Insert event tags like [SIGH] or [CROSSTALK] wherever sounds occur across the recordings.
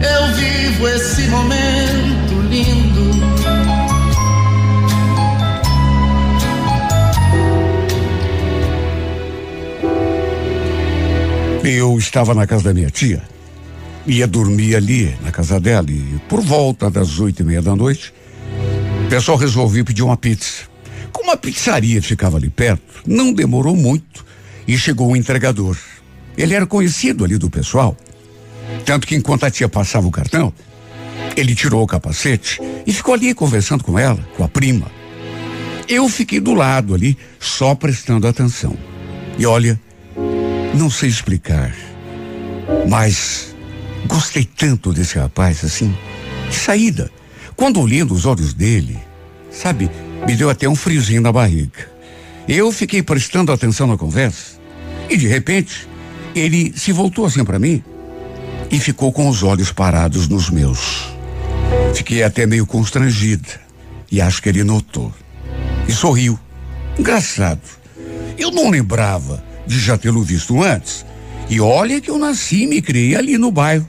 eu vivo esse momento lindo. Eu estava na casa da minha tia. Ia dormir ali, na casa dela, e por volta das oito e meia da noite, o pessoal resolveu pedir uma pizza. Como a pizzaria ficava ali perto, não demorou muito e chegou o entregador. Ele era conhecido ali do pessoal. Tanto que enquanto a tia passava o cartão, ele tirou o capacete e ficou ali conversando com ela, com a prima. Eu fiquei do lado ali, só prestando atenção. E olha, não sei explicar, mas gostei tanto desse rapaz assim, de saída. Quando olhei nos olhos dele, sabe, me deu até um friozinho na barriga. Eu fiquei prestando atenção na conversa e de repente ele se voltou assim para mim e ficou com os olhos parados nos meus. Fiquei até meio constrangida e acho que ele notou. E sorriu. Engraçado. Eu não lembrava de já tê-lo visto antes. E olha que eu nasci e me criei ali no bairro.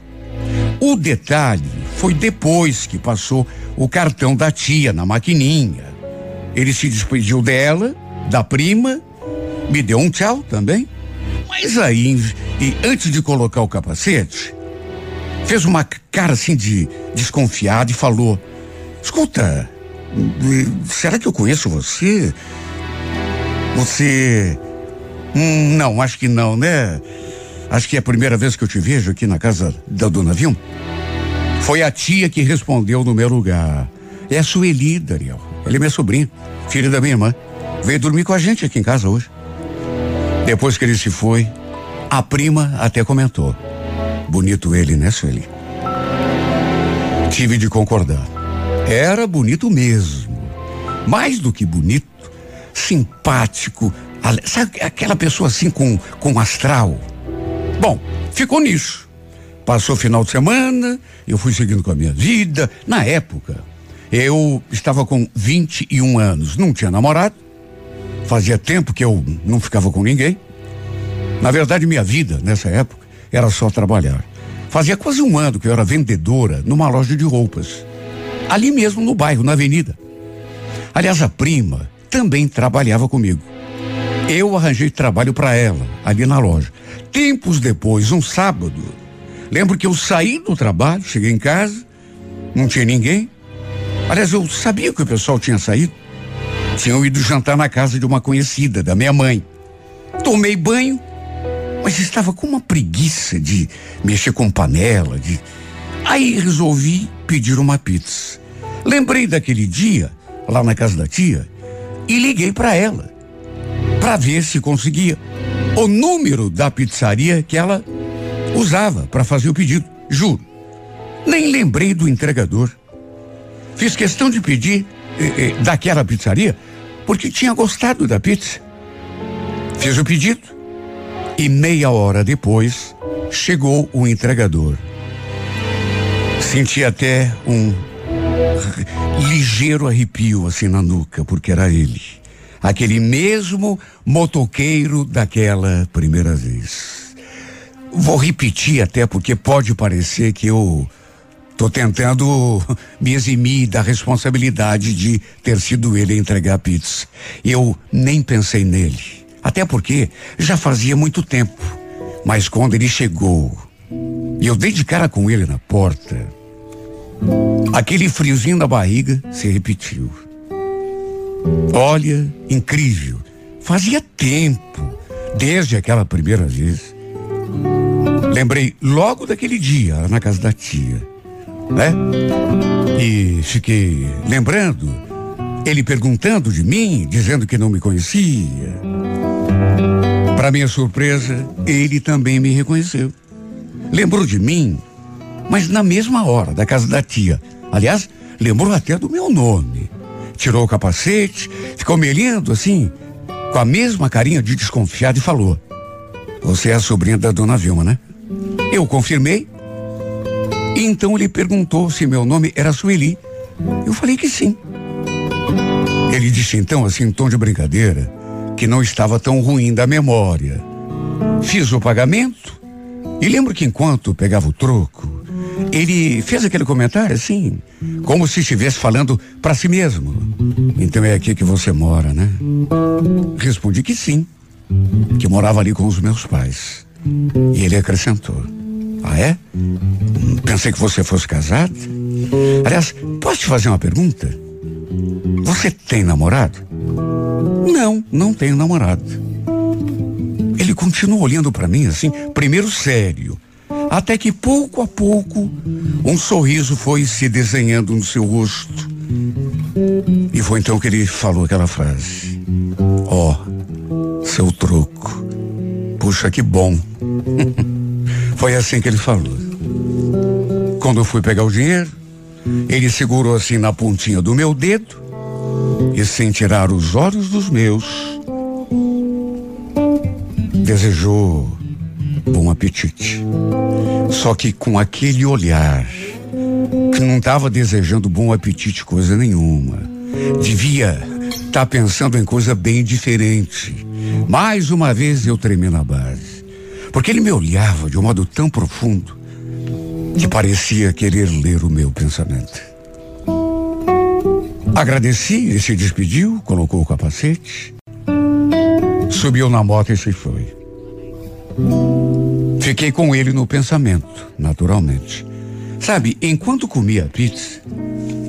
O detalhe foi depois que passou o cartão da tia na maquininha. Ele se despediu dela, da prima, me deu um tchau também. Mas aí, e antes de colocar o capacete, fez uma cara assim de desconfiado e falou: Escuta, será que eu conheço você? Você. Hum, não, acho que não, né? Acho que é a primeira vez que eu te vejo aqui na casa da dona Vilma. Foi a tia que respondeu no meu lugar. É a Sueli, Daniel. Ele é minha sobrinha, filha da minha irmã. Veio dormir com a gente aqui em casa hoje. Depois que ele se foi, a prima até comentou. Bonito ele, né, Sueli? Tive de concordar. Era bonito mesmo. Mais do que bonito, simpático. Sabe aquela pessoa assim com, com astral? Bom, ficou nisso. Passou o final de semana, eu fui seguindo com a minha vida. Na época, eu estava com 21 anos, não tinha namorado. Fazia tempo que eu não ficava com ninguém. Na verdade, minha vida, nessa época, era só trabalhar. Fazia quase um ano que eu era vendedora numa loja de roupas. Ali mesmo no bairro, na avenida. Aliás, a prima também trabalhava comigo. Eu arranjei trabalho para ela, ali na loja. Tempos depois, um sábado, lembro que eu saí do trabalho, cheguei em casa, não tinha ninguém. Aliás, eu sabia que o pessoal tinha saído. Tinham ido jantar na casa de uma conhecida, da minha mãe. Tomei banho, mas estava com uma preguiça de mexer com panela, de. Aí resolvi pedir uma pizza. Lembrei daquele dia, lá na casa da tia, e liguei para ela, para ver se conseguia o número da pizzaria que ela usava para fazer o pedido. Juro. Nem lembrei do entregador. Fiz questão de pedir eh, eh, daquela pizzaria porque tinha gostado da pizza. Fiz o pedido e meia hora depois chegou o entregador. Senti até um ligeiro arrepio assim na nuca, porque era ele. Aquele mesmo motoqueiro daquela primeira vez. Vou repetir até porque pode parecer que eu tô tentando [LAUGHS] me eximir da responsabilidade de ter sido ele a entregar a pizza. Eu nem pensei nele. Até porque já fazia muito tempo. Mas quando ele chegou e eu dei de cara com ele na porta, aquele friozinho na barriga se repetiu. Olha, incrível. Fazia tempo, desde aquela primeira vez. Lembrei logo daquele dia na casa da tia, né? E fiquei lembrando, ele perguntando de mim, dizendo que não me conhecia. Para minha surpresa, ele também me reconheceu. Lembrou de mim, mas na mesma hora, da casa da tia, Aliás, lembrou até do meu nome. Tirou o capacete, ficou me olhando assim, com a mesma carinha de desconfiado e falou: Você é a sobrinha da dona Vilma, né? Eu confirmei. Então ele perguntou se meu nome era Sueli. Eu falei que sim. Ele disse então, assim, em tom de brincadeira, que não estava tão ruim da memória. Fiz o pagamento e lembro que enquanto pegava o troco, ele fez aquele comentário assim, como se estivesse falando para si mesmo. Então é aqui que você mora, né? Respondi que sim, que morava ali com os meus pais. E ele acrescentou: Ah, é? Pensei que você fosse casado. Aliás, posso te fazer uma pergunta? Você tem namorado? Não, não tenho namorado. Ele continuou olhando para mim assim, primeiro sério, até que pouco a pouco um sorriso foi se desenhando no seu rosto. E foi então que ele falou aquela frase: Ó, oh, seu troco. Puxa, que bom. [LAUGHS] foi assim que ele falou. Quando eu fui pegar o dinheiro, ele segurou assim na pontinha do meu dedo e, sem tirar os olhos dos meus, desejou bom apetite. Só que com aquele olhar, que não estava desejando bom apetite coisa nenhuma. Devia estar tá pensando em coisa bem diferente. Mais uma vez eu tremi na base. Porque ele me olhava de um modo tão profundo que parecia querer ler o meu pensamento. Agradeci, ele se despediu, colocou o capacete, subiu na moto e se foi. Fiquei com ele no pensamento, naturalmente. Sabe, enquanto comia a pizza,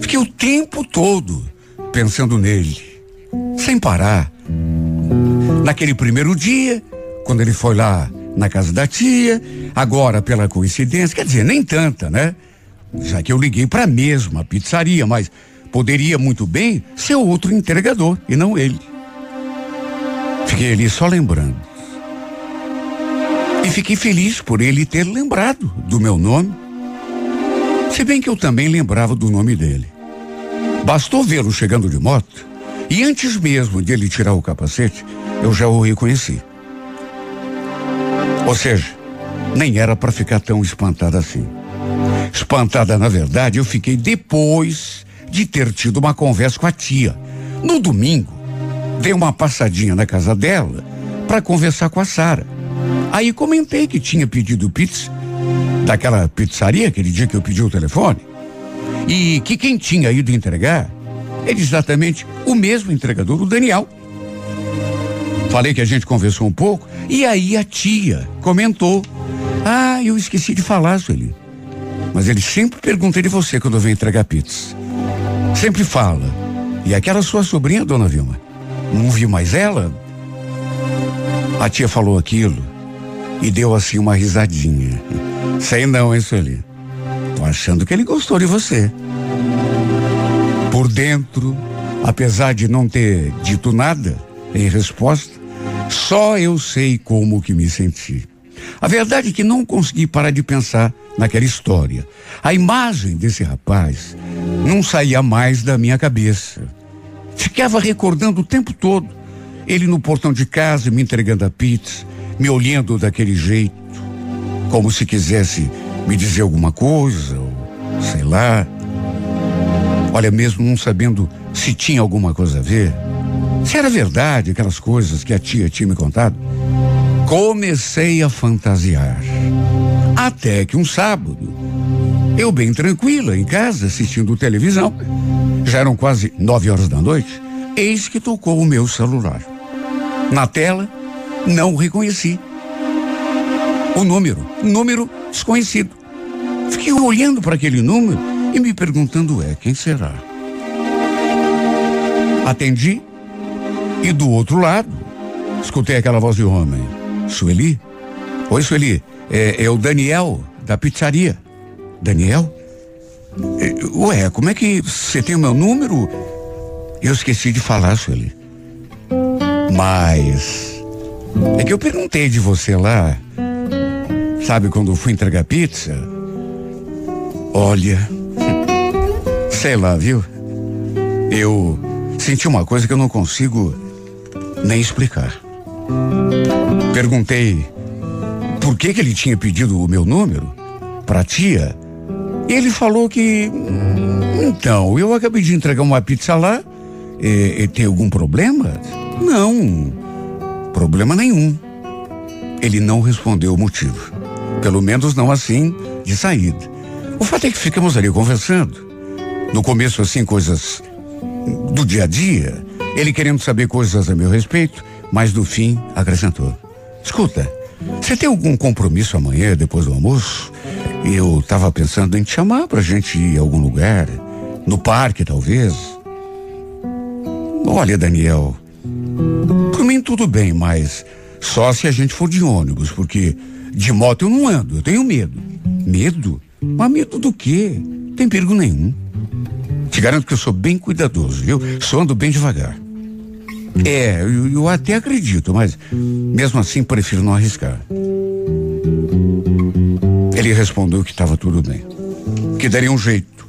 fiquei o tempo todo pensando nele, sem parar. Naquele primeiro dia, quando ele foi lá na casa da tia, agora pela coincidência, quer dizer, nem tanta, né? Já que eu liguei para a mesma pizzaria, mas poderia muito bem ser outro entregador e não ele. Fiquei ali só lembrando. E fiquei feliz por ele ter lembrado do meu nome. Se bem que eu também lembrava do nome dele. Bastou vê-lo chegando de moto e antes mesmo de ele tirar o capacete, eu já o reconheci. Ou seja, nem era para ficar tão espantada assim. Espantada, na verdade, eu fiquei depois de ter tido uma conversa com a tia. No domingo, dei uma passadinha na casa dela para conversar com a Sara. Aí comentei que tinha pedido pizza daquela pizzaria aquele dia que eu pedi o telefone e que quem tinha ido entregar era exatamente o mesmo entregador, o Daniel. Falei que a gente conversou um pouco e aí a tia comentou: Ah, eu esqueci de falar, Sueli. Mas ele sempre pergunta de você quando vem entregar pizza. Sempre fala. E aquela sua sobrinha, dona Vilma? Não viu mais ela? A tia falou aquilo e deu assim uma risadinha. [LAUGHS] Sei não, hein, Sueli? Tô achando que ele gostou de você. Por dentro, apesar de não ter dito nada em resposta, só eu sei como que me senti. A verdade é que não consegui parar de pensar naquela história. A imagem desse rapaz não saía mais da minha cabeça. Ficava recordando o tempo todo. Ele no portão de casa me entregando a pizza, me olhando daquele jeito, como se quisesse me dizer alguma coisa, ou sei lá. Olha, mesmo não sabendo se tinha alguma coisa a ver, se era verdade aquelas coisas que a tia tinha me contado, comecei a fantasiar. Até que um sábado, eu bem tranquila em casa assistindo televisão, já eram quase nove horas da noite, eis que tocou o meu celular. Na tela, não reconheci. O número, número desconhecido. Fiquei olhando para aquele número e me perguntando, é, quem será? Atendi e do outro lado, escutei aquela voz de homem. Sueli? Oi, Sueli. É, é o Daniel, da pizzaria. Daniel? É, ué, como é que você tem o meu número? Eu esqueci de falar, Sueli. Mas é que eu perguntei de você lá. Sabe quando eu fui entregar pizza? Olha, [LAUGHS] Sei lá, viu? Eu senti uma coisa que eu não consigo nem explicar. Perguntei por que, que ele tinha pedido o meu número para a tia. Ele falou que. Então, eu acabei de entregar uma pizza lá. E, e tem algum problema? Não, problema nenhum. Ele não respondeu o motivo. Pelo menos não assim, de saída. O fato é que ficamos ali conversando. No começo, assim, coisas do dia a dia. Ele querendo saber coisas a meu respeito, mas no fim acrescentou: Escuta, você tem algum compromisso amanhã, depois do almoço? Eu estava pensando em te chamar pra gente ir a algum lugar. No parque, talvez. Olha, Daniel. Por mim tudo bem, mas só se a gente for de ônibus, porque de moto eu não ando, eu tenho medo. Medo? Mas medo do quê? Tem perigo nenhum. Te garanto que eu sou bem cuidadoso, viu? Só ando bem devagar. É, eu, eu até acredito, mas mesmo assim prefiro não arriscar. Ele respondeu que estava tudo bem, que daria um jeito.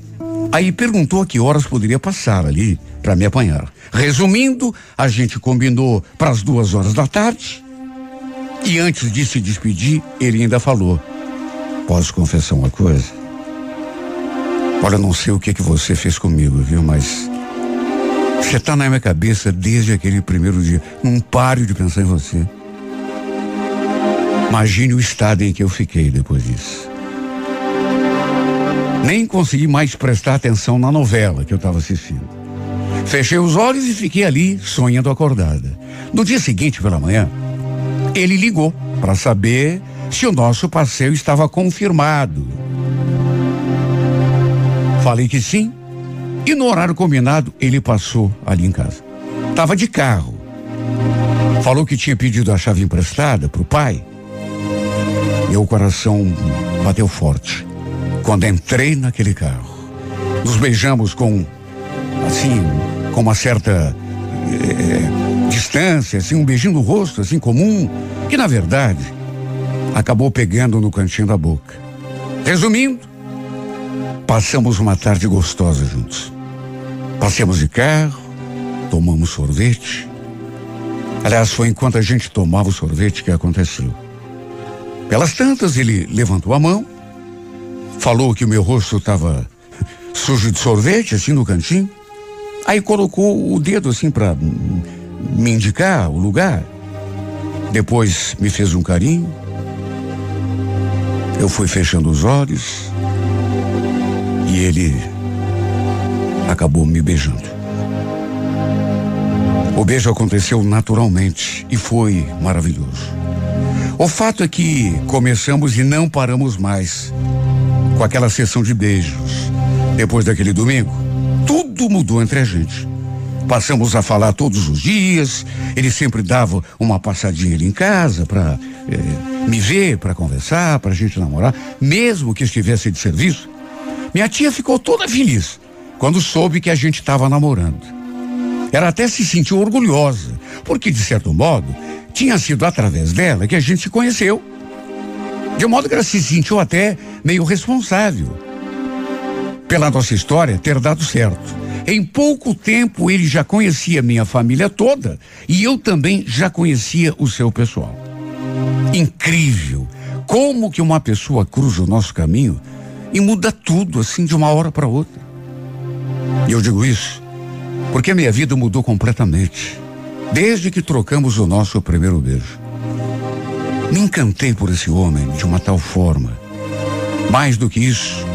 Aí perguntou a que horas poderia passar ali para me apanhar. Resumindo, a gente combinou para as duas horas da tarde. E antes de se despedir, ele ainda falou: Posso confessar uma coisa? Olha, não sei o que que você fez comigo, viu? Mas você está na minha cabeça desde aquele primeiro dia. Não pare de pensar em você. Imagine o estado em que eu fiquei depois disso. Nem consegui mais prestar atenção na novela que eu estava assistindo. Fechei os olhos e fiquei ali sonhando acordada. No dia seguinte, pela manhã, ele ligou para saber se o nosso passeio estava confirmado. Falei que sim. E no horário combinado, ele passou ali em casa. Tava de carro. Falou que tinha pedido a chave emprestada pro pai. Meu coração bateu forte quando entrei naquele carro. Nos beijamos com, assim, com uma certa eh, distância, assim, um beijinho no rosto, assim, comum, que na verdade acabou pegando no cantinho da boca. Resumindo, passamos uma tarde gostosa juntos. Passeamos de carro, tomamos sorvete. Aliás, foi enquanto a gente tomava o sorvete que aconteceu. Pelas tantas, ele levantou a mão, falou que o meu rosto estava [LAUGHS] sujo de sorvete, assim no cantinho. Aí colocou o dedo assim para me indicar o lugar. Depois me fez um carinho. Eu fui fechando os olhos e ele acabou me beijando. O beijo aconteceu naturalmente e foi maravilhoso. O fato é que começamos e não paramos mais com aquela sessão de beijos. Depois daquele domingo, tudo mudou entre a gente. Passamos a falar todos os dias. Ele sempre dava uma passadinha ali em casa para eh, me ver, para conversar, para a gente namorar, mesmo que estivesse de serviço. Minha tia ficou toda feliz quando soube que a gente estava namorando. Ela até se sentiu orgulhosa, porque, de certo modo, tinha sido através dela que a gente se conheceu. De modo que ela se sentiu até meio responsável pela nossa história ter dado certo. Em pouco tempo ele já conhecia minha família toda e eu também já conhecia o seu pessoal. Incrível como que uma pessoa cruza o nosso caminho e muda tudo assim de uma hora para outra. E eu digo isso porque a minha vida mudou completamente desde que trocamos o nosso primeiro beijo. Me encantei por esse homem de uma tal forma. Mais do que isso,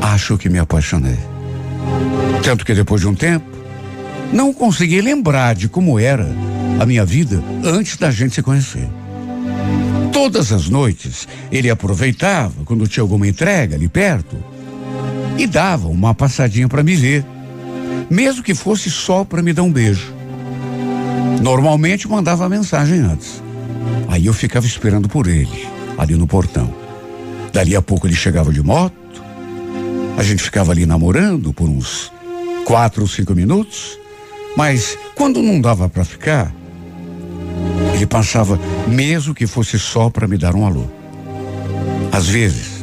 acho que me apaixonei. Tanto que depois de um tempo, não consegui lembrar de como era a minha vida antes da gente se conhecer. Todas as noites, ele aproveitava quando tinha alguma entrega ali perto e dava uma passadinha para me ver, mesmo que fosse só para me dar um beijo. Normalmente mandava mensagem antes. Aí eu ficava esperando por ele, ali no portão. Dali a pouco ele chegava de moto, a gente ficava ali namorando por uns quatro ou cinco minutos, mas quando não dava para ficar, ele passava, mesmo que fosse só para me dar um alô. Às vezes,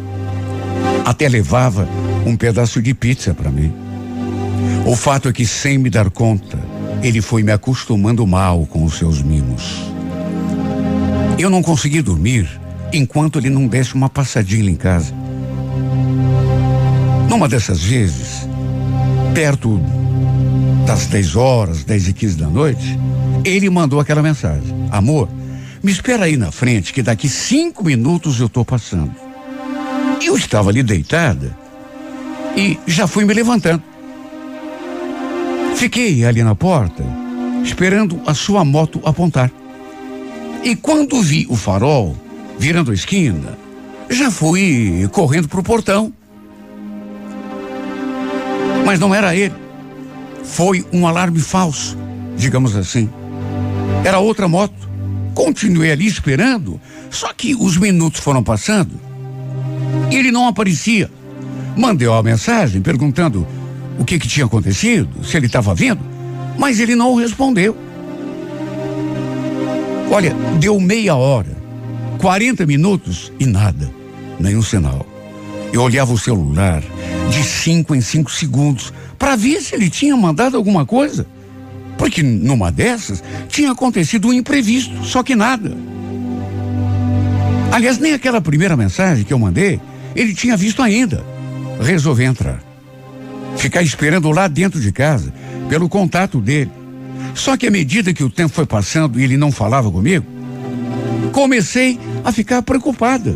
até levava um pedaço de pizza para mim. O fato é que, sem me dar conta, ele foi me acostumando mal com os seus mimos. Eu não consegui dormir enquanto ele não desse uma passadinha em casa. Numa dessas vezes, perto das 10 horas, 10 e 15 da noite, ele mandou aquela mensagem: Amor, me espera aí na frente que daqui cinco minutos eu estou passando. Eu estava ali deitada e já fui me levantando. Fiquei ali na porta, esperando a sua moto apontar. E quando vi o farol virando a esquina, já fui correndo para o portão. Mas não era ele. Foi um alarme falso, digamos assim. Era outra moto. Continuei ali esperando, só que os minutos foram passando e ele não aparecia. Mandei uma mensagem perguntando o que, que tinha acontecido, se ele estava vindo, mas ele não respondeu. Olha, deu meia hora, 40 minutos e nada, nenhum sinal. Eu olhava o celular de cinco em cinco segundos para ver se ele tinha mandado alguma coisa. Porque numa dessas tinha acontecido um imprevisto, só que nada. Aliás, nem aquela primeira mensagem que eu mandei, ele tinha visto ainda. Resolvi entrar. Ficar esperando lá dentro de casa, pelo contato dele. Só que à medida que o tempo foi passando e ele não falava comigo, comecei a ficar preocupada.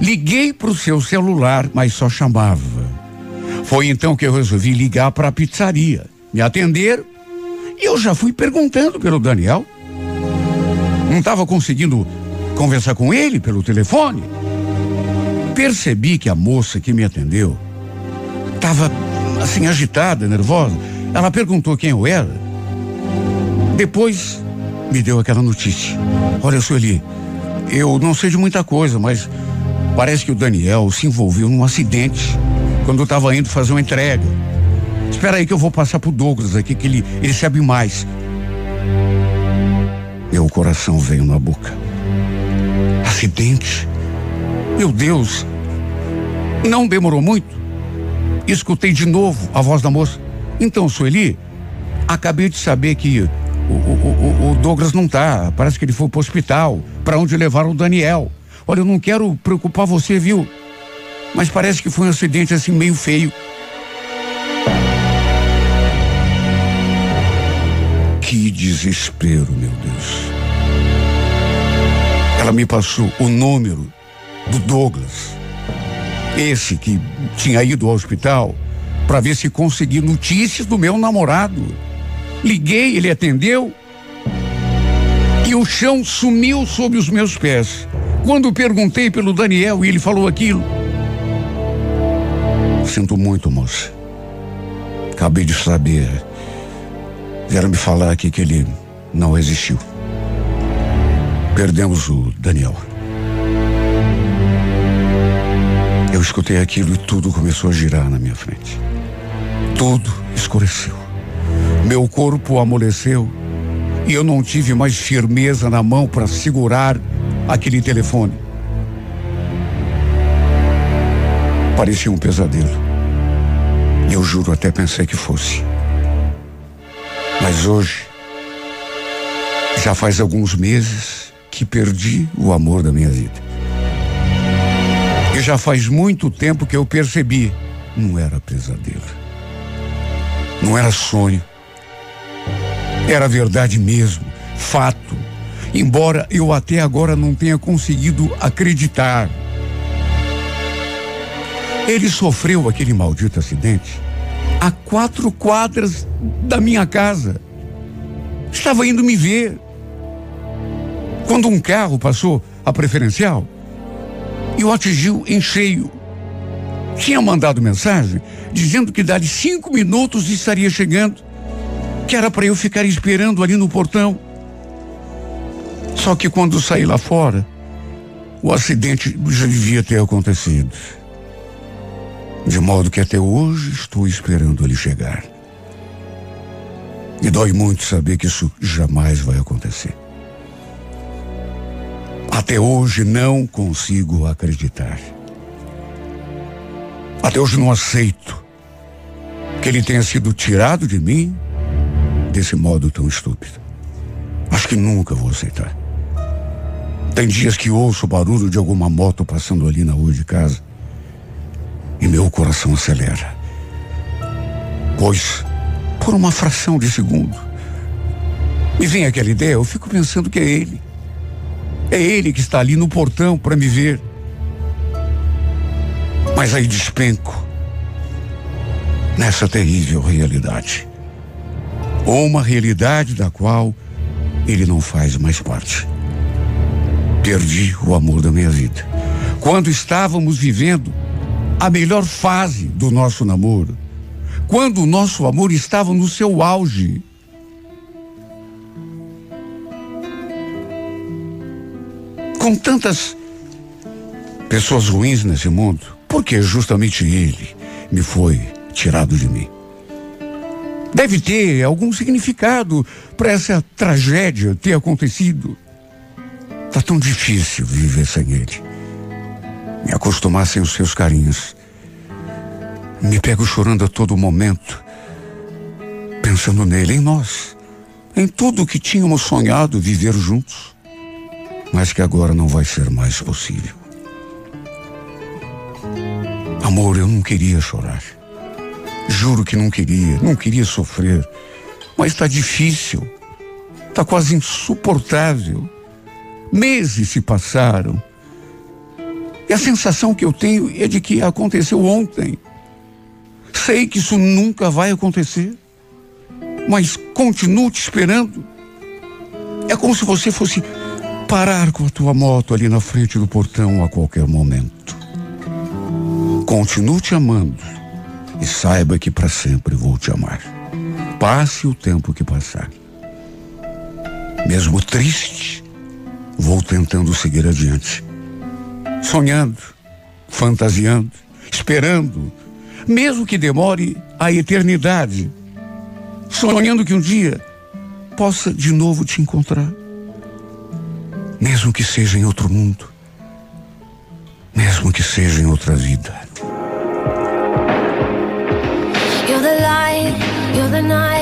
Liguei para o seu celular, mas só chamava. Foi então que eu resolvi ligar para a pizzaria. Me atenderam e eu já fui perguntando pelo Daniel. Não estava conseguindo conversar com ele pelo telefone. Percebi que a moça que me atendeu estava assim agitada, nervosa. Ela perguntou quem eu era. Depois me deu aquela notícia. Olha, Sueli, eu não sei de muita coisa, mas parece que o Daniel se envolveu num acidente quando estava indo fazer uma entrega. Espera aí que eu vou passar pro Douglas aqui, que ele, ele sabe mais. Meu coração veio na boca. Acidente? Meu Deus! Não demorou muito. Escutei de novo a voz da moça. Então, Sueli, acabei de saber que o, o, o, Douglas não tá. Parece que ele foi pro hospital, para onde levaram o Daniel. Olha, eu não quero preocupar você, viu? Mas parece que foi um acidente assim meio feio. Desespero, meu Deus. Ela me passou o número do Douglas. Esse que tinha ido ao hospital para ver se conseguia notícias do meu namorado. Liguei, ele atendeu e o chão sumiu sob os meus pés. Quando perguntei pelo Daniel e ele falou aquilo. Sinto muito, moça. Acabei de saber. Vieram me falar aqui que ele não existiu. Perdemos o Daniel. Eu escutei aquilo e tudo começou a girar na minha frente. Tudo escureceu. Meu corpo amoleceu e eu não tive mais firmeza na mão para segurar aquele telefone. Parecia um pesadelo. Eu juro, até pensei que fosse. Mas hoje, já faz alguns meses que perdi o amor da minha vida. E já faz muito tempo que eu percebi, não era pesadelo. Não era sonho. Era verdade mesmo, fato. Embora eu até agora não tenha conseguido acreditar. Ele sofreu aquele maldito acidente a quatro quadras da minha casa. Estava indo me ver. Quando um carro passou a preferencial e o atingiu em cheio. Tinha mandado mensagem dizendo que dali cinco minutos estaria chegando, que era para eu ficar esperando ali no portão. Só que quando saí lá fora, o acidente já devia ter acontecido. De modo que até hoje estou esperando ele chegar. E dói muito saber que isso jamais vai acontecer. Até hoje não consigo acreditar. Até hoje não aceito que ele tenha sido tirado de mim desse modo tão estúpido. Acho que nunca vou aceitar. Tem dias que ouço o barulho de alguma moto passando ali na rua de casa e meu coração acelera. Pois, por uma fração de segundo, me vem aquela ideia, eu fico pensando que é ele. É ele que está ali no portão para me ver. Mas aí despenco nessa terrível realidade. Ou uma realidade da qual ele não faz mais parte. Perdi o amor da minha vida. Quando estávamos vivendo a melhor fase do nosso namoro, quando o nosso amor estava no seu auge, com tantas pessoas ruins nesse mundo, porque justamente ele me foi tirado de mim. Deve ter algum significado para essa tragédia ter acontecido. Tá tão difícil viver sem ele. Me acostumar sem os seus carinhos. Me pego chorando a todo momento, pensando nele, em nós, em tudo que tínhamos sonhado viver juntos mas que agora não vai ser mais possível. Amor, eu não queria chorar. Juro que não queria, não queria sofrer. Mas está difícil. Está quase insuportável. Meses se passaram. E a sensação que eu tenho é de que aconteceu ontem. Sei que isso nunca vai acontecer. Mas continuo te esperando. É como se você fosse parar com a tua moto ali na frente do portão a qualquer momento. Continuo te amando e saiba que para sempre vou te amar. Passe o tempo que passar. Mesmo triste, vou tentando seguir adiante. Sonhando, fantasiando, esperando, mesmo que demore a eternidade. Sonhando que um dia possa de novo te encontrar mesmo que seja em outro mundo, mesmo que seja em outra vida. You're the light, you're the night,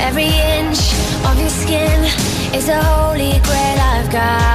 Every inch of your skin is a holy grail I've gotta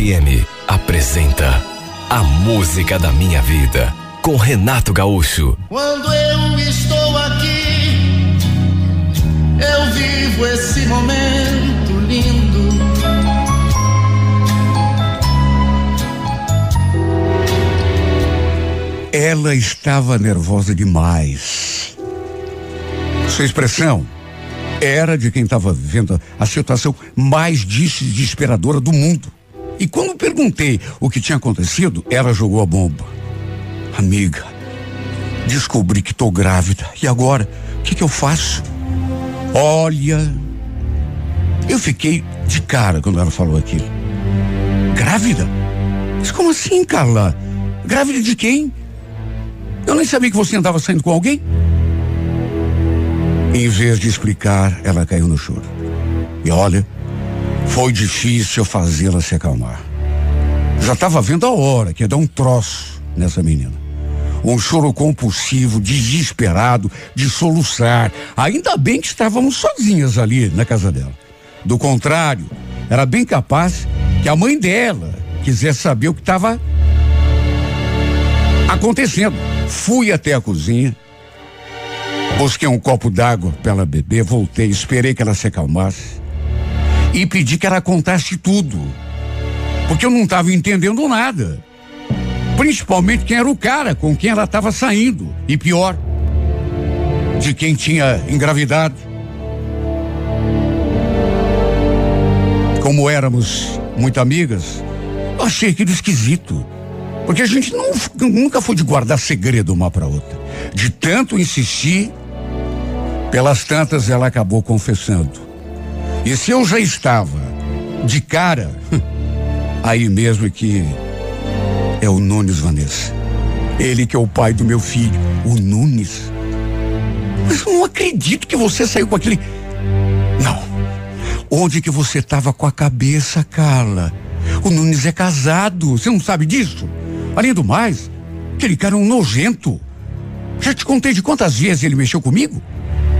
FM apresenta A Música da Minha Vida com Renato Gaúcho. Quando eu estou aqui, eu vivo esse momento lindo. Ela estava nervosa demais. Sua expressão era de quem estava vivendo a situação mais desesperadora do mundo. E quando perguntei o que tinha acontecido, ela jogou a bomba. Amiga, descobri que estou grávida. E agora? O que, que eu faço? Olha, eu fiquei de cara quando ela falou aquilo. Grávida? Mas como assim, Carla? Grávida de quem? Eu nem sabia que você andava saindo com alguém. Em vez de explicar, ela caiu no choro. E olha, foi difícil fazê-la se acalmar. Já estava vendo a hora que ia dar um troço nessa menina. Um choro compulsivo, desesperado, de soluçar. Ainda bem que estávamos sozinhas ali na casa dela. Do contrário, era bem capaz que a mãe dela quisesse saber o que estava acontecendo. Fui até a cozinha, busquei um copo d'água para ela beber, voltei, esperei que ela se acalmasse e pedi que ela contasse tudo. Porque eu não estava entendendo nada. Principalmente quem era o cara com quem ela estava saindo. E pior, de quem tinha engravidado. Como éramos muito amigas, eu achei aquilo esquisito. Porque a gente não, nunca foi de guardar segredo uma para outra. De tanto insistir, pelas tantas ela acabou confessando. E se eu já estava de cara, [LAUGHS] aí mesmo que é o Nunes Vanessa. Ele que é o pai do meu filho, o Nunes. Mas eu não acredito que você saiu com aquele. Não. Onde que você estava com a cabeça, Carla? O Nunes é casado, você não sabe disso? Além do mais, aquele cara é um nojento. Já te contei de quantas vezes ele mexeu comigo?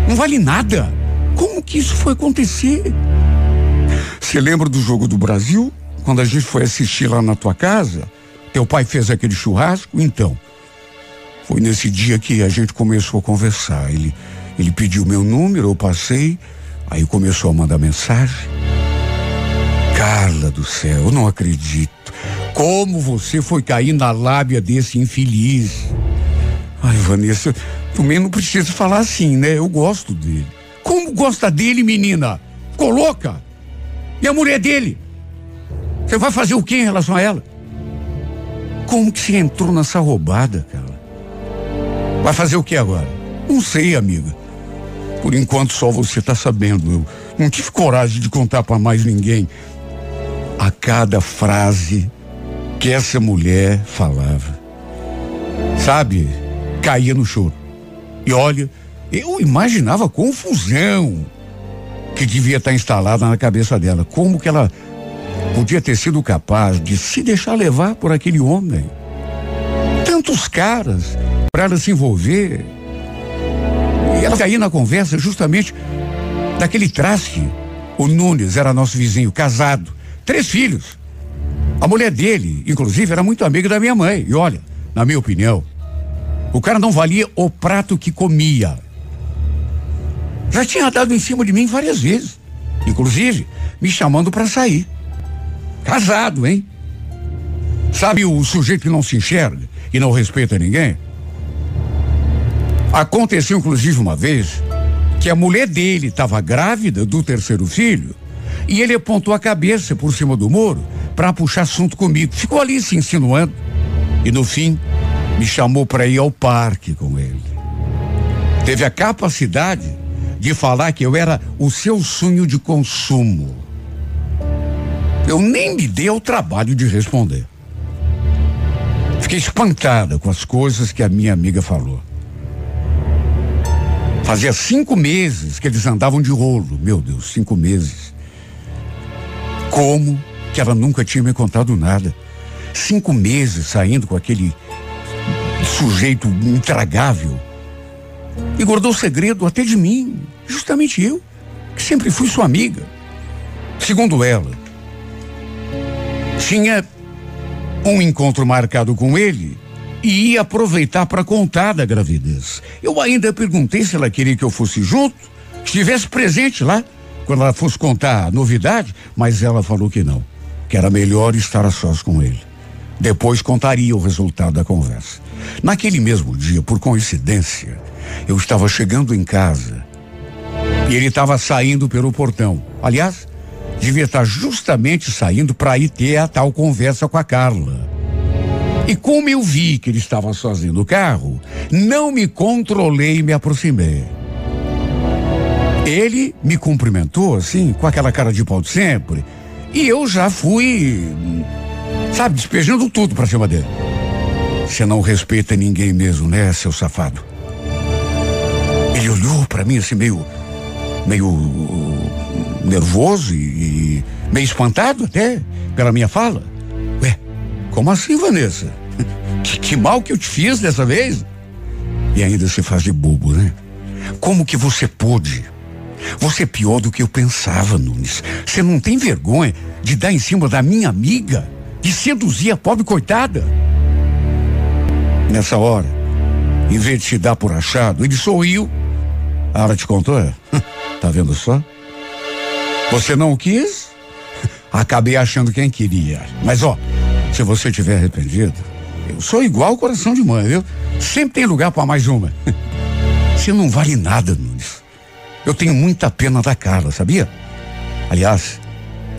Não vale nada. Como que isso foi acontecer? Você lembra do jogo do Brasil? Quando a gente foi assistir lá na tua casa? Teu pai fez aquele churrasco? Então. Foi nesse dia que a gente começou a conversar. Ele, ele pediu meu número, eu passei, aí começou a mandar mensagem. Carla do céu, eu não acredito. Como você foi cair na lábia desse infeliz? Ai, Vanessa, também não precisa falar assim, né? Eu gosto dele. Como gosta dele, menina? Coloca. E a mulher dele? Você vai fazer o que em relação a ela? Como que você entrou nessa roubada, cara? Vai fazer o que agora? Não sei, amiga. Por enquanto só você está sabendo. Eu não tive coragem de contar para mais ninguém. A cada frase que essa mulher falava, sabe, caía no choro. E olha, eu imaginava a confusão que devia estar instalada na cabeça dela. Como que ela podia ter sido capaz de se deixar levar por aquele homem. Tantos caras para ela se envolver. E ela caía na conversa justamente daquele traste. O Nunes era nosso vizinho, casado, três filhos. A mulher dele, inclusive, era muito amiga da minha mãe. E olha, na minha opinião, o cara não valia o prato que comia. Já tinha dado em cima de mim várias vezes. Inclusive, me chamando para sair. Casado, hein? Sabe o sujeito que não se enxerga e não respeita ninguém? Aconteceu, inclusive, uma vez que a mulher dele estava grávida do terceiro filho e ele apontou a cabeça por cima do muro para puxar assunto comigo. Ficou ali se insinuando e no fim me chamou para ir ao parque com ele. Teve a capacidade de falar que eu era o seu sonho de consumo. Eu nem me dei ao trabalho de responder. Fiquei espantada com as coisas que a minha amiga falou. Fazia cinco meses que eles andavam de rolo. Meu Deus, cinco meses. Como que ela nunca tinha me contado nada? Cinco meses saindo com aquele sujeito intragável. E guardou segredo até de mim, justamente eu, que sempre fui sua amiga. Segundo ela, tinha um encontro marcado com ele e ia aproveitar para contar da gravidez. Eu ainda perguntei se ela queria que eu fosse junto, estivesse presente lá, quando ela fosse contar a novidade, mas ela falou que não, que era melhor estar a sós com ele. Depois contaria o resultado da conversa. Naquele mesmo dia, por coincidência, eu estava chegando em casa e ele estava saindo pelo portão. Aliás, devia estar justamente saindo para ir ter a tal conversa com a Carla. E como eu vi que ele estava sozinho no carro, não me controlei e me aproximei. Ele me cumprimentou assim, com aquela cara de pau de sempre, e eu já fui, sabe, despejando tudo para cima dele. Você não respeita ninguém mesmo, né, seu safado? Olhou para mim assim meio meio nervoso e, e meio espantado até pela minha fala. Ué, como assim, Vanessa? [LAUGHS] Que, que mal que eu te fiz dessa vez? E ainda se faz de bobo, né? Como que você pôde? Você é pior do que eu pensava, Nunes. Você não tem vergonha de dar em cima da minha amiga? De seduzir a pobre coitada? Nessa hora, em vez de se dar por achado, ele sorriu. A hora te contou, é? [LAUGHS] Tá vendo só? Você não quis? [LAUGHS] Acabei achando quem queria. Mas ó, se você tiver arrependido, eu sou igual coração de mãe, viu? Sempre tem lugar para mais uma. [LAUGHS] Você não vale nada, Nunes. Eu tenho muita pena da Carla, sabia? Aliás,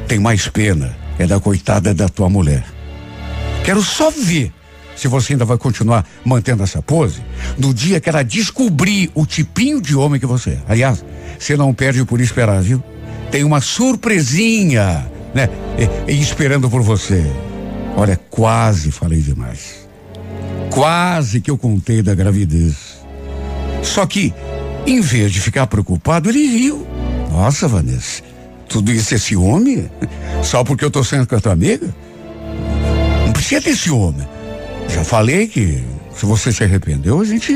tem mais pena é da coitada da tua mulher. Quero só ver se você ainda vai continuar mantendo essa pose no dia que ela descobrir o tipinho de homem que você é. Aliás, você não perde por esperar, viu? Tem uma surpresinha, né? E, e esperando por você. Olha, quase falei demais. Quase que eu contei da gravidez. Só que, em vez de ficar preocupado, ele riu. Nossa, Vanessa, tudo isso é ciúme? [LAUGHS] Só porque eu tô sendo com a tua amiga? Não precisa ter ciúme. Já falei que se você se arrependeu, a gente.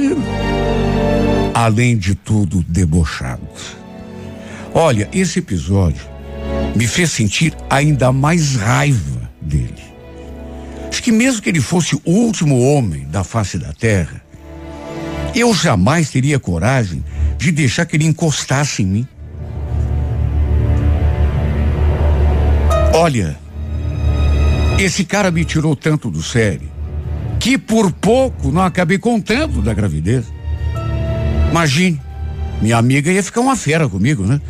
Além de tudo, debochado. Olha, esse episódio me fez sentir ainda mais raiva dele. Acho que mesmo que ele fosse o último homem da face da terra, eu jamais teria coragem de deixar que ele encostasse em mim. Olha, esse cara me tirou tanto do sério que por pouco não acabei contando da gravidez. Imagine, minha amiga ia ficar uma fera comigo, né?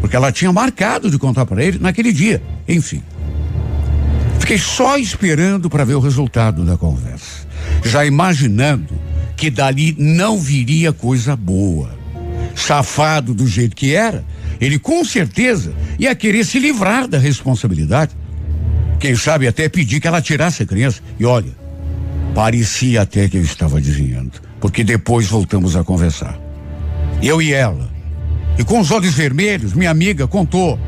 Porque ela tinha marcado de contar para ele naquele dia. Enfim. Fiquei só esperando para ver o resultado da conversa, já imaginando que dali não viria coisa boa. Safado do jeito que era, ele com certeza ia querer se livrar da responsabilidade. Quem sabe até pedir que ela tirasse a criança. E olha, parecia até que eu estava adivinhando, porque depois voltamos a conversar. Eu e ela. E com os olhos vermelhos, minha amiga contou.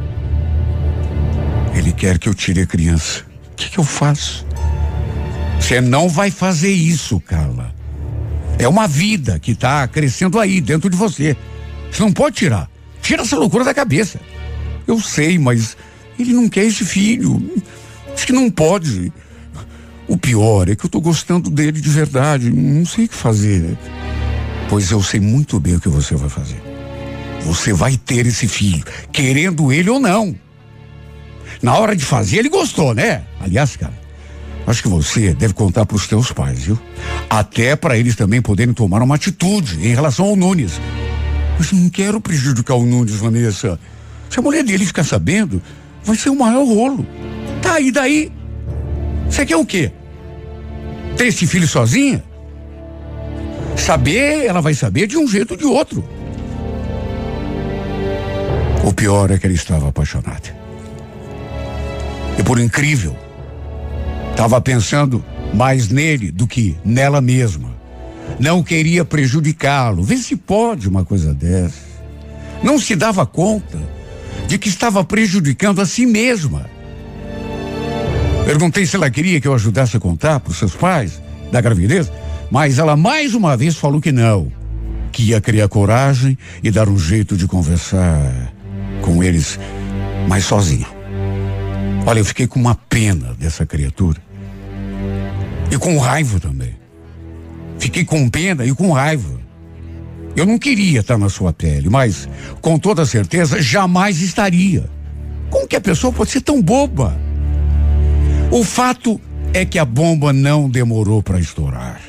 Ele quer que eu tire a criança. O que, que eu faço? Você não vai fazer isso, Carla. É uma vida que está crescendo aí dentro de você. Você não pode tirar. Tira essa loucura da cabeça. Eu sei, mas ele não quer esse filho. Acho que não pode. O pior é que eu estou gostando dele de verdade. Não sei o que fazer. Pois eu sei muito bem o que você vai fazer. Você vai ter esse filho, querendo ele ou não. Na hora de fazer, ele gostou, né? Aliás, cara, acho que você deve contar para os teus pais, viu? Até para eles também poderem tomar uma atitude em relação ao Nunes. Mas não quero prejudicar o Nunes, Vanessa. Se a mulher dele ficar sabendo, vai ser o maior rolo. Tá, e daí? Você quer o quê? Ter esse filho sozinha? Saber, ela vai saber de um jeito ou de outro. O pior é que ele estava apaixonado. E por incrível, estava pensando mais nele do que nela mesma. Não queria prejudicá-lo. Vê se pode uma coisa dessa. Não se dava conta de que estava prejudicando a si mesma. Perguntei se ela queria que eu ajudasse a contar para os seus pais da gravidez, mas ela mais uma vez falou que não. que ia criar coragem e dar um jeito de conversar com eles, mas sozinho. Olha, eu fiquei com uma pena dessa criatura. E com raiva também. Fiquei com pena e com raiva. Eu não queria estar na sua pele, mas com toda certeza jamais estaria. Como que a pessoa pode ser tão boba? O fato é que a bomba não demorou para estourar.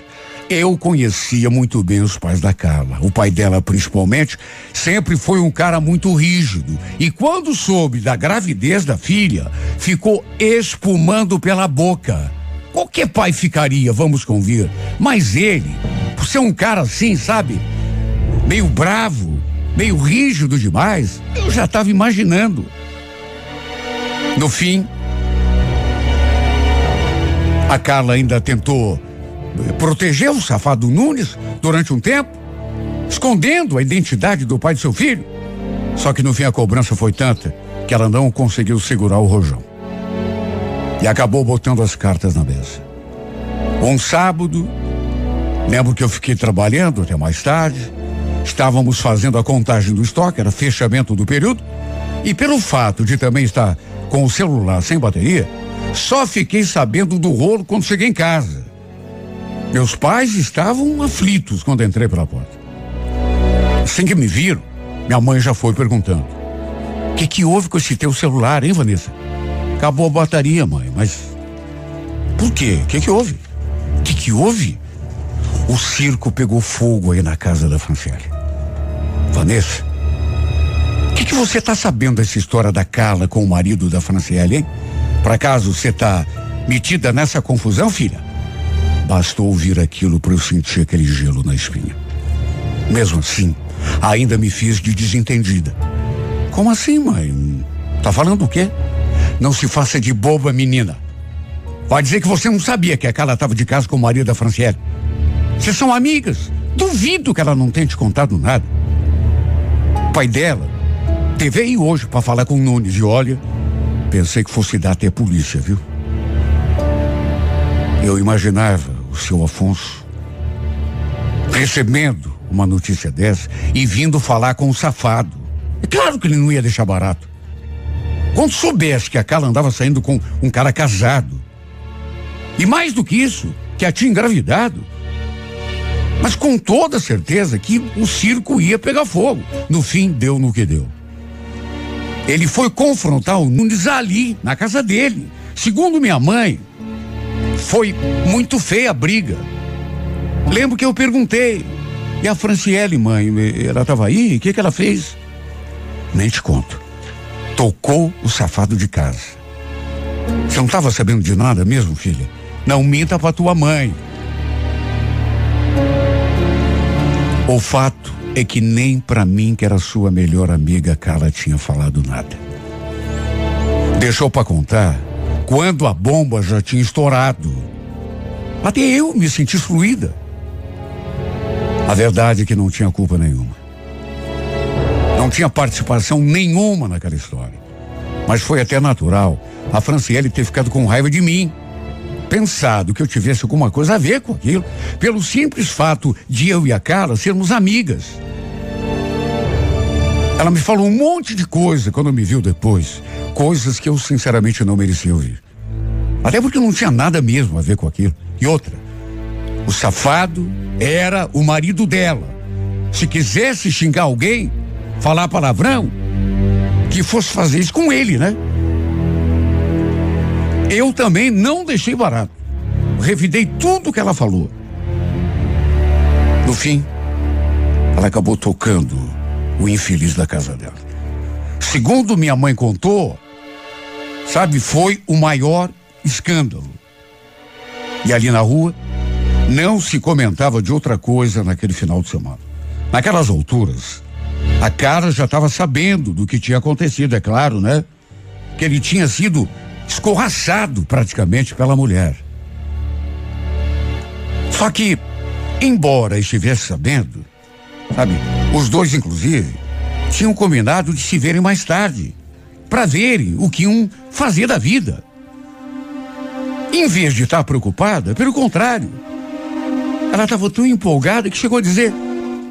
Eu conhecia muito bem os pais da Carla. O pai dela, principalmente, sempre foi um cara muito rígido. E quando soube da gravidez da filha, ficou espumando pela boca. Qualquer pai ficaria, vamos convir. Mas ele, por ser um cara assim, sabe? Meio bravo, meio rígido demais, eu já estava imaginando. No fim, a Carla ainda tentou proteger o safado Nunes durante um tempo, escondendo a identidade do pai de seu filho. Só que no fim a cobrança foi tanta que ela não conseguiu segurar o rojão. E acabou botando as cartas na mesa. Um sábado, lembro que eu fiquei trabalhando até mais tarde. Estávamos fazendo a contagem do estoque, era fechamento do período. E pelo fato de também estar com o celular sem bateria, só fiquei sabendo do rolo quando cheguei em casa. Meus pais estavam aflitos quando entrei pela porta. Assim que me viram, minha mãe já foi perguntando: O que, que houve com esse teu celular, hein, Vanessa? Acabou a bateria, mãe, mas. Por quê? O que, que houve? O que, que houve? O circo pegou fogo aí na casa da Franciele. Vanessa, o que, que você está sabendo dessa história da Carla com o marido da Franciele, hein? Por acaso você está metida nessa confusão, filha? Bastou ouvir aquilo para eu sentir aquele gelo na espinha. Mesmo assim, ainda me fiz de desentendida. Como assim, mãe? Tá falando o quê? Não se faça de boba, menina. Vai dizer que você não sabia que a Carla estava de casa com o marido da Franciele. Vocês são amigas. Duvido que ela não tenha te contado nada. O pai dela teve aí hoje para falar com o Nunes e olha, pensei que fosse dar até polícia, viu? Eu imaginava o seu Afonso recebendo uma notícia dessa e vindo falar com o safado. É claro que ele não ia deixar barato. Quando soubesse que a Carla andava saindo com um cara casado. E mais do que isso, que a tinha engravidado. Mas com toda certeza que o circo ia pegar fogo. No fim, deu no que deu. Ele foi confrontar o Nunes ali, na casa dele. Segundo minha mãe, foi muito feia a briga. Lembro que eu perguntei. E a Franciele, mãe, ela estava aí? O que, que ela fez? Nem te conto. Tocou o safado de casa. Você não estava sabendo de nada mesmo, filha? Não minta pra tua mãe. O fato é que nem para mim, que era sua melhor amiga, Carla tinha falado nada. Deixou para contar quando a bomba já tinha estourado. Até eu me senti fluída. A verdade é que não tinha culpa nenhuma. Não tinha participação nenhuma naquela história. Mas foi até natural a Franciele ter ficado com raiva de mim. Pensado que eu tivesse alguma coisa a ver com aquilo, pelo simples fato de eu e a Carla sermos amigas. Ela me falou um monte de coisa quando me viu depois. Coisas que eu sinceramente não merecia ouvir. Até porque não tinha nada mesmo a ver com aquilo. E outra, o safado era o marido dela. Se quisesse xingar alguém, falar palavrão, que fosse fazer isso com ele, né? Eu também não deixei barato. Revidei tudo que ela falou. No fim, ela acabou tocando o infeliz da casa dela. Segundo minha mãe contou, sabe, foi o maior escândalo. E ali na rua, não se comentava de outra coisa naquele final de semana. Naquelas alturas, a cara já estava sabendo do que tinha acontecido, é claro, né? Que ele tinha sido escorraçado praticamente pela mulher. Só que, embora estivesse sabendo, sabe, os dois, inclusive, tinham combinado de se verem mais tarde, para verem o que um fazia da vida. Em vez de estar preocupada, pelo contrário, ela estava tão empolgada que chegou a dizer: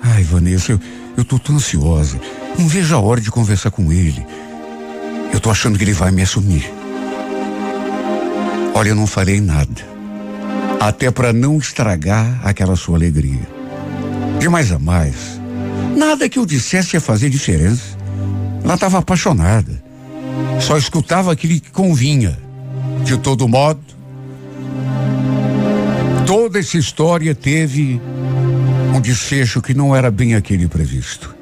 Ai, Vanessa, eu, eu tô tão ansiosa. Não vejo a hora de conversar com ele. Eu tô achando que ele vai me assumir. Olha, eu não falei nada. Até para não estragar aquela sua alegria. De mais a mais, nada que eu dissesse ia fazer diferença. Ela estava apaixonada. Só escutava aquilo que convinha. De todo modo, toda essa história teve um desfecho que não era bem aquele previsto.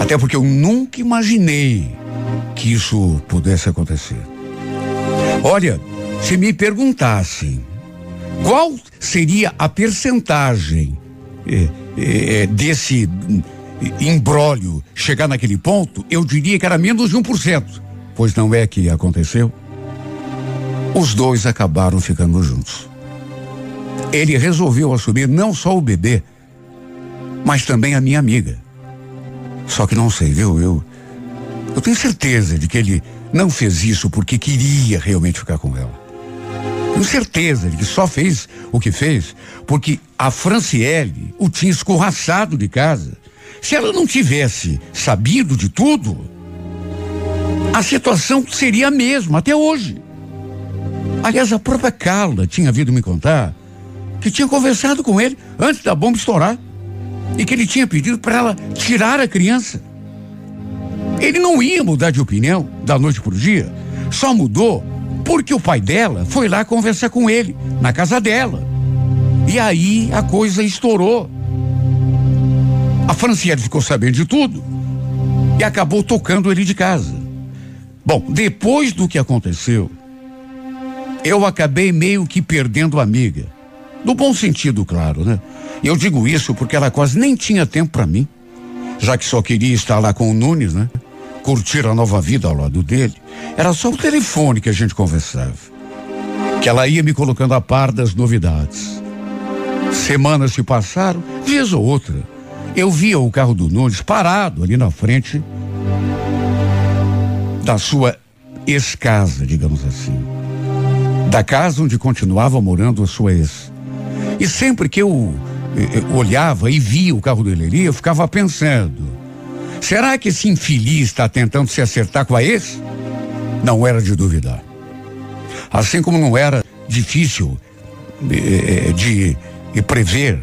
Até porque eu nunca imaginei que isso pudesse acontecer. Olha, se me perguntassem qual seria a percentagem eh, eh, desse embrólio chegar naquele ponto, eu diria que era menos de 1%. Pois não é que aconteceu? Os dois acabaram ficando juntos. Ele resolveu assumir não só o bebê, mas também a minha amiga. Só que não sei, viu? Eu, eu tenho certeza de que ele não fez isso porque queria realmente ficar com ela. Tenho certeza que só fez o que fez porque a Franciele o tinha escorraçado de casa. Se ela não tivesse sabido de tudo, a situação seria a mesma até hoje. Aliás, a própria Carla tinha vindo me contar que tinha conversado com ele antes da bomba estourar e que ele tinha pedido para ela tirar a criança. Ele não ia mudar de opinião da noite para o dia, só mudou porque o pai dela foi lá conversar com ele na casa dela. E aí a coisa estourou. A Franciele ficou sabendo de tudo e acabou tocando ele de casa. Bom, depois do que aconteceu, eu acabei meio que perdendo a amiga. No bom sentido, claro, né? Eu digo isso porque ela quase nem tinha tempo para mim, já que só queria estar lá com o Nunes, né? Curtir a nova vida ao lado dele. Era só o telefone que a gente conversava. Que ela ia me colocando a par das novidades. Semanas se passaram, vez ou outra. Eu via o carro do Nunes parado ali na frente da sua ex-casa, digamos assim. Da casa onde continuava morando a sua ex. E sempre que eu, eu, eu olhava e via o carro dele ali, eu ficava pensando: será que esse infeliz está tentando se acertar com a ex? Não era de duvidar. Assim como não era difícil eh, de, de prever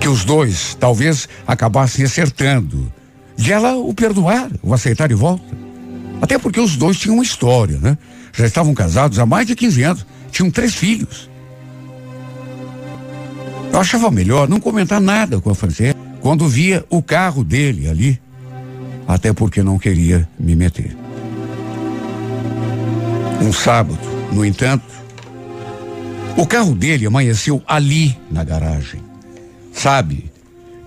que os dois talvez acabassem acertando, de ela o perdoar, o aceitar de volta. Até porque os dois tinham uma história, né? Já estavam casados há mais de 15 anos, tinham três filhos. Eu achava melhor não comentar nada com a Francine quando via o carro dele ali, até porque não queria me meter. Um sábado, no entanto, o carro dele amanheceu ali na garagem. Sabe?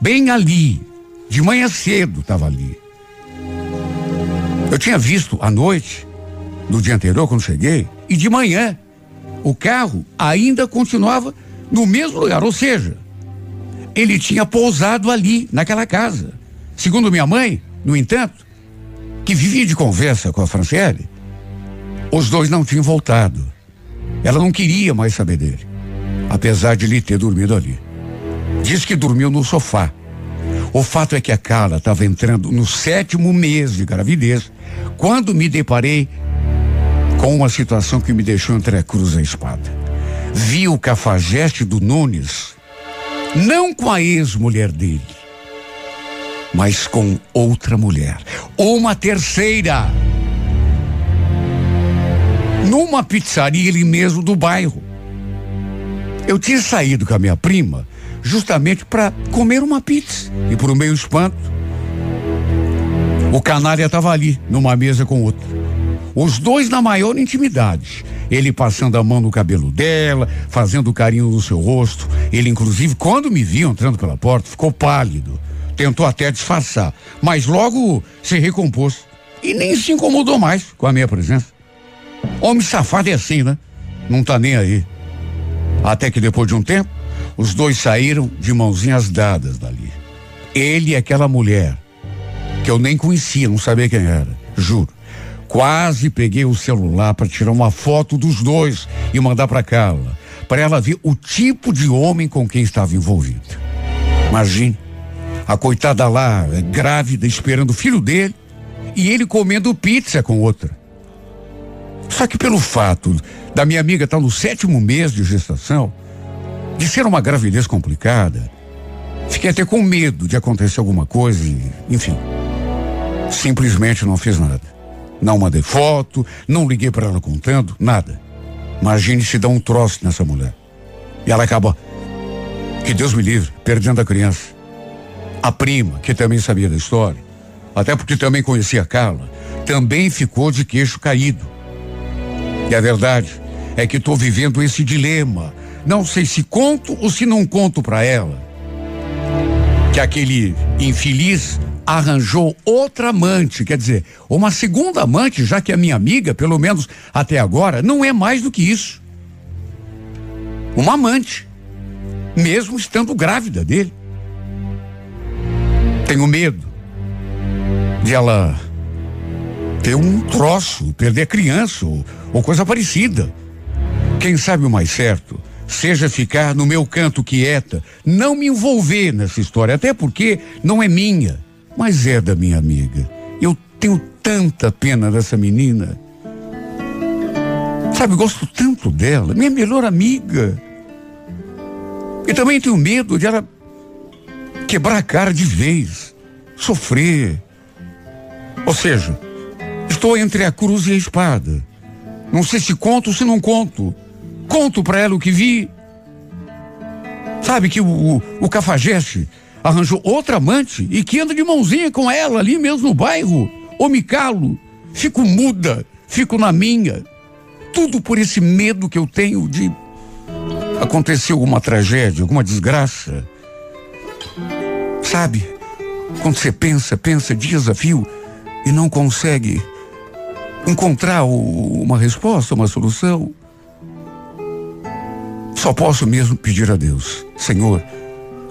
Bem ali. De manhã cedo estava ali. Eu tinha visto à noite, no dia anterior, quando cheguei, e de manhã, o carro ainda continuava no mesmo lugar. Ou seja, ele tinha pousado ali, naquela casa. Segundo minha mãe, no entanto, que vivia de conversa com a Franciele, os dois não tinham voltado. Ela não queria mais saber dele, apesar de ele ter dormido ali. Diz que dormiu no sofá. O fato é que a Carla estava entrando no sétimo mês de gravidez quando me deparei com uma situação que me deixou entre a cruz e a espada. Vi o cafajeste do Nunes, não com a ex-mulher dele, mas com outra mulher, uma terceira. Numa pizzaria ali mesmo do bairro. Eu tinha saído com a minha prima justamente para comer uma pizza. E por um meio espanto, o canalha estava ali, numa mesa com outro. Os dois na maior intimidade. Ele passando a mão no cabelo dela, fazendo carinho no seu rosto. Ele, inclusive, quando me viu entrando pela porta, ficou pálido. Tentou até disfarçar, mas logo se recompôs. E nem se incomodou mais com a minha presença. Homem safado é assim, né? Não tá nem aí. Até que depois de um tempo, os dois saíram de mãozinhas dadas dali. Ele e aquela mulher, que eu nem conhecia, não sabia quem era, juro. Quase peguei o celular para tirar uma foto dos dois e mandar para Carla, para ela ver o tipo de homem com quem estava envolvido. Imagine. A coitada lá, é grávida, esperando o filho dele, e ele comendo pizza com outra. Só que pelo fato da minha amiga estar no sétimo mês de gestação, de ser uma gravidez complicada, fiquei até com medo de acontecer alguma coisa e, enfim, simplesmente não fiz nada. Não mandei foto, não liguei para ela contando, nada. Imagine se dá um troço nessa mulher. E ela acaba, que Deus me livre, perdendo a criança. A prima, que também sabia da história, até porque também conhecia a Carla, também ficou de queixo caído. E a verdade é que estou vivendo esse dilema. Não sei se conto ou se não conto para ela. Que aquele infeliz arranjou outra amante, quer dizer, uma segunda amante, já que a minha amiga, pelo menos até agora, não é mais do que isso. Uma amante, mesmo estando grávida dele. Tenho medo de ela ter um troço, perder criança ou, ou coisa parecida. Quem sabe o mais certo seja ficar no meu canto quieta, não me envolver nessa história, até porque não é minha, mas é da minha amiga. Eu tenho tanta pena dessa menina. Sabe, gosto tanto dela, minha melhor amiga. E também tenho medo de ela quebrar a cara de vez, sofrer. Ou seja, estou entre a cruz e a espada. Não sei se conto ou se não conto. Conto para ela o que vi. Sabe que o, o, o cafajeste arranjou outra amante e que anda de mãozinha com ela ali mesmo no bairro. Ou me calo, fico muda, fico na minha. Tudo por esse medo que eu tenho de acontecer alguma tragédia, alguma desgraça. Sabe? Quando você pensa, pensa dias a fio e não consegue encontrar o, uma resposta, uma solução. Só posso mesmo pedir a Deus, Senhor,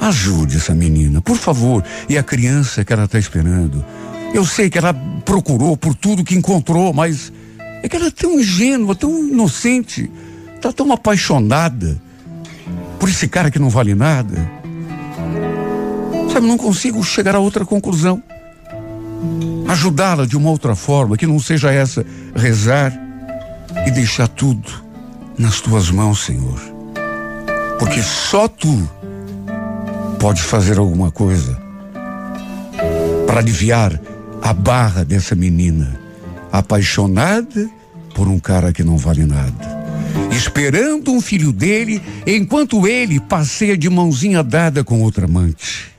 ajude essa menina, por favor, e a criança que ela está esperando. Eu sei que ela procurou por tudo que encontrou, mas é que ela é tão ingênua, tão inocente, está tão apaixonada por esse cara que não vale nada. Sabe, não consigo chegar a outra conclusão. Ajudá-la de uma outra forma, que não seja essa, rezar e deixar tudo nas tuas mãos, Senhor. Porque só tu pode fazer alguma coisa para aliviar a barra dessa menina apaixonada por um cara que não vale nada esperando um filho dele, enquanto ele passeia de mãozinha dada com outra amante.